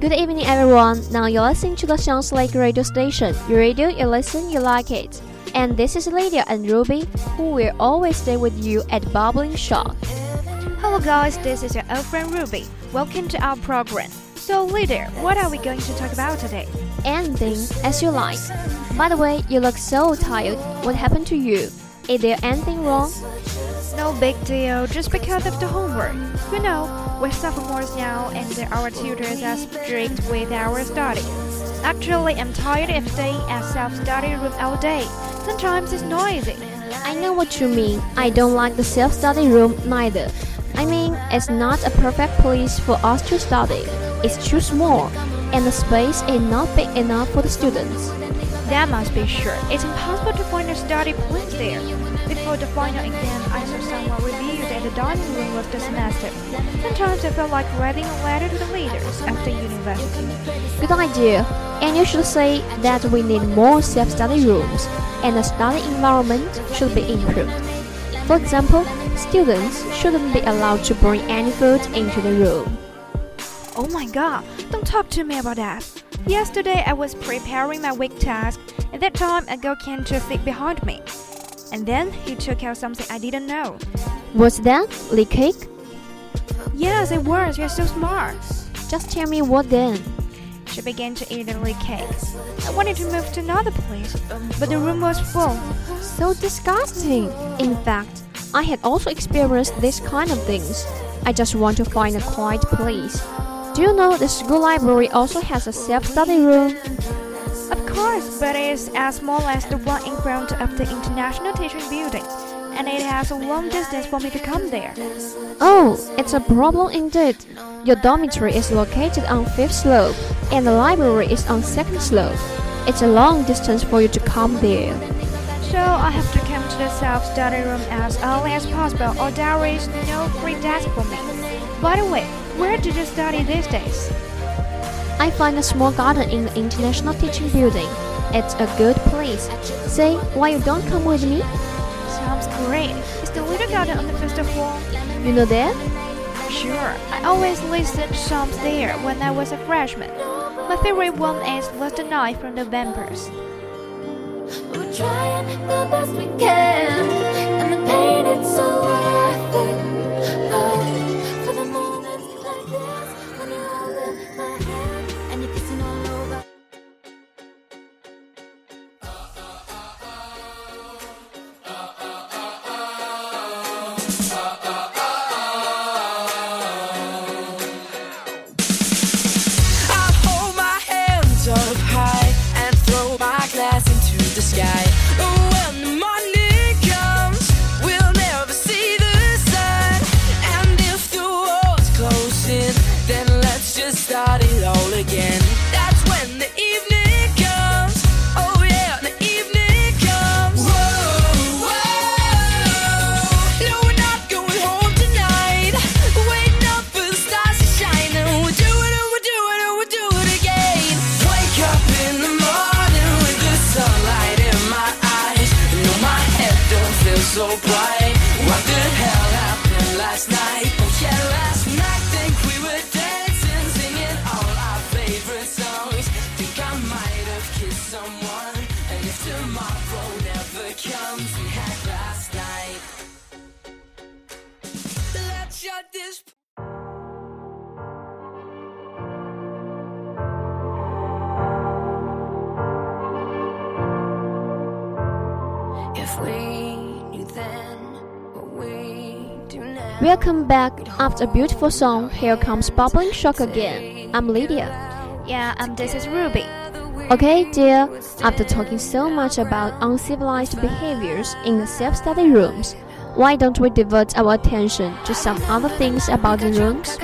Good evening, everyone. Now you're listening to the Sounds Lake radio station. You radio, you listen, you like it. And this is Lydia and Ruby, who will always stay with you at Bubbling Shock. Hello guys, this is your old friend Ruby. Welcome to our program. So Lydia, what are we going to talk about today? Anything as you like. By the way, you look so tired. What happened to you? Is there anything wrong? No big deal, just because of the homework. You know, we're sophomores now and our tutors are strict with our study. Actually, I'm tired of staying at self-study room all day. Sometimes it's noisy. I know what you mean. I don't like the self study room neither. I mean, it's not a perfect place for us to study. It's too small, and the space is not big enough for the students. That must be sure. It's impossible to find a study place there. Before the final exam, I saw someone reviewed at the dining room of the semester. Sometimes I felt like writing a letter to the leaders of the university. Good idea. And you should say that we need more self study rooms, and the study environment should be improved. For example, students shouldn't be allowed to bring any food into the room. Oh my god, don't talk to me about that. Yesterday I was preparing my week task. At that time, a girl came to sit behind me. And then he took out something I didn't know. Was that the cake? Yes, it was. You're so smart. Just tell me what then. She began to eat the little cake. I wanted to move to another place, but the room was full. So disgusting. In fact, I had also experienced this kind of things. I just want to find a quiet place. Do you know the school library also has a self-study room? Of course, but it's as small as the one in front of the International Teaching Building, and it has a long distance for me to come there. Oh, it's a problem indeed. Your dormitory is located on fifth slope, and the library is on second slope. It's a long distance for you to come there. So I have to come to the self-study room as early as possible, or there is no free desk for me. By the way, where did you study these days? I find a small garden in the International Teaching Building. It's a good place. Say, why you don't come with me? Sounds great. Is the little garden on the first floor? You know that? Sure. I always listened to songs there when I was a freshman. My favorite one is Lost the Night from the Vampires. We're trying the best we can, again. That's when the evening comes. Oh yeah, the evening comes. Whoa, whoa. No, we're not going home tonight. Waiting up for the stars to shine, and we'll do it, and we'll do it, and we'll do it again. Wake up in the morning with the sunlight in my eyes. You know my head don't feel so bright. Welcome back. After a beautiful song, here comes Bubbling Shock again. I'm Lydia. Yeah, and this is Ruby. Okay, dear, after talking so much about uncivilized behaviors in the self study rooms, why don't we divert our attention to some other things about the rooms?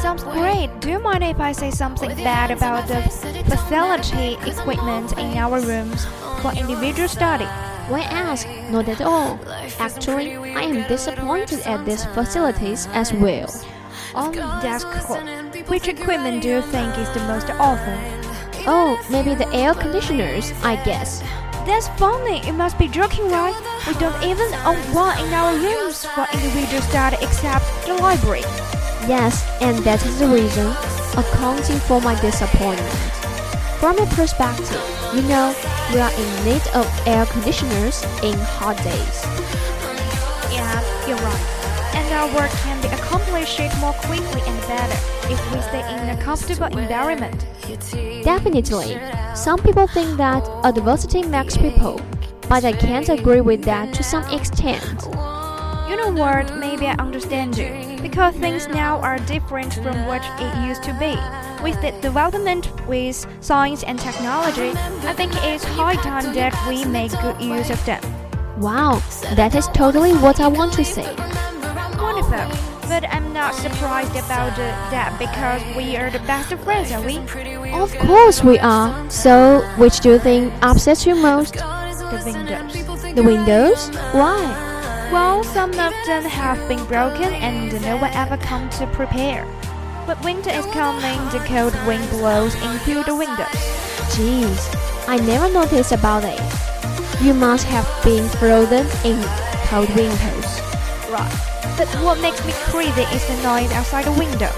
Sounds great. Do you mind if I say something bad about the facility equipment in our rooms for individual study? Why ask? Not at all. Actually, I am disappointed at these facilities as well. Oh, that's cool. Which equipment do you think is the most awful? Oh, maybe the air conditioners, I guess. That's funny. You must be joking, right? We don't even own one in our rooms for individual study except the library. Yes, and that is the reason, accounting for my disappointment. From a perspective, you know, we are in need of air conditioners in hot days. Yeah, you're right. And our work can be accomplished more quickly and better if we stay in a comfortable environment. Definitely, some people think that adversity makes people, but I can't agree with that to some extent. You know what? Maybe I understand you. Because things now are different from what it used to be. With the development with science and technology, I think it is high time that we make good use of them. Wow, that is totally what I want to say. Wonderful. But I'm not surprised about uh, that because we are the best of friends, are we? Of course we are. So, which do you think upsets you most? The windows. The windows? Why? Well, some of them have been broken and no one ever come to prepare. But winter is coming, the cold wind blows in through the windows. Jeez, I never noticed about it. You must have been frozen in cold winters. Right. But what makes me crazy is the noise outside the window.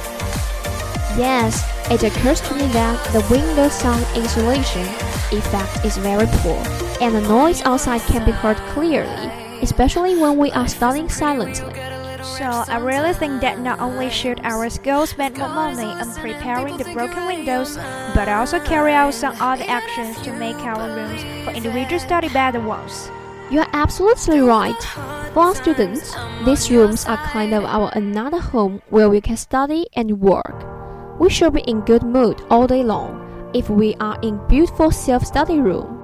Yes, it occurs to me that the window sound insulation effect is very poor, and the noise outside can be heard clearly, especially when we are studying silently. So I really think that not only should our schools spend more money on preparing the broken windows, but also carry out some other actions to make our rooms for individual study better ones. You are absolutely right. For our students, these rooms are kind of our another home where we can study and work. We should be in good mood all day long if we are in beautiful self-study room.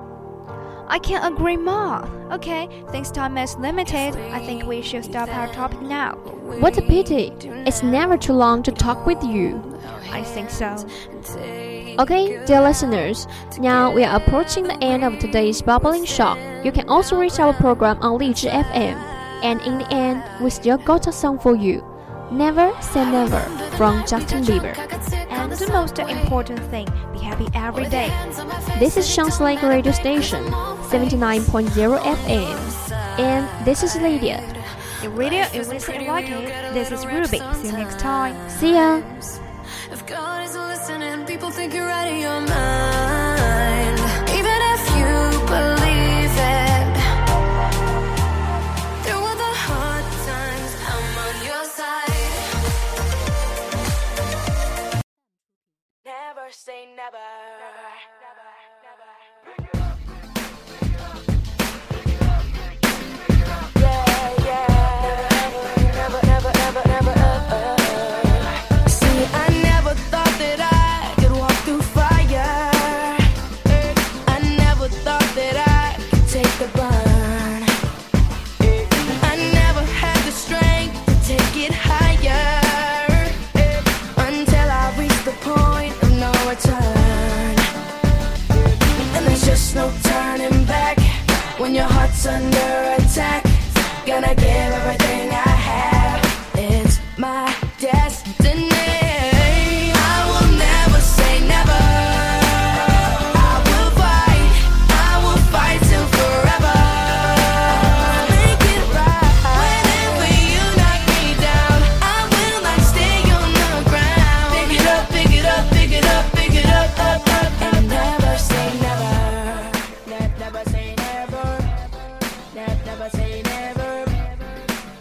I can't agree more. Okay, since time is limited, I think we should stop our topic now. What a pity. It's never too long to talk with you. I think so. Okay, dear listeners, now we are approaching the end of today's Bubbling Shock. You can also reach our program on Lizhi FM. And in the end, we still got a song for you. Never Say Never from Justin Bieber. And the most important thing, be happy every day. This is Chance Lake Radio Station, 79.0 FM. And this is Lydia. The radio is listening like it. This is Ruby. See you next time. See ya! If God is listening, people think you're out of your mind. Even if you believe it. Through all the hard times, I'm on your side. Never say never. When your heart's under attack. Gonna give everything I